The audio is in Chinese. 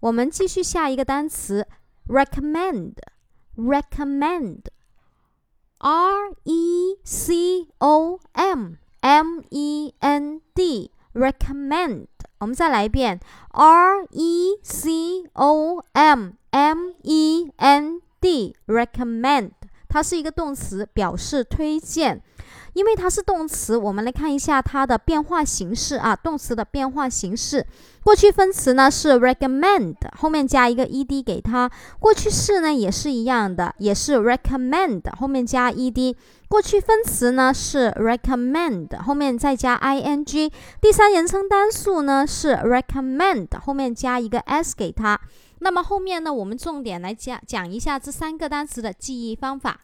我们继续下一个单词，recommend，recommend，r e c o m m e n d，recommend。我们再来一遍，r e c o m m e n d，recommend。它是一个动词，表示推荐。因为它是动词，我们来看一下它的变化形式啊。动词的变化形式，过去分词呢是 recommend，后面加一个 ed 给它。过去式呢也是一样的，也是 recommend，后面加 ed。过去分词呢是 recommend，后面再加 ing。第三人称单数呢是 recommend，后面加一个 s 给它。那么后面呢，我们重点来讲讲一下这三个单词的记忆方法。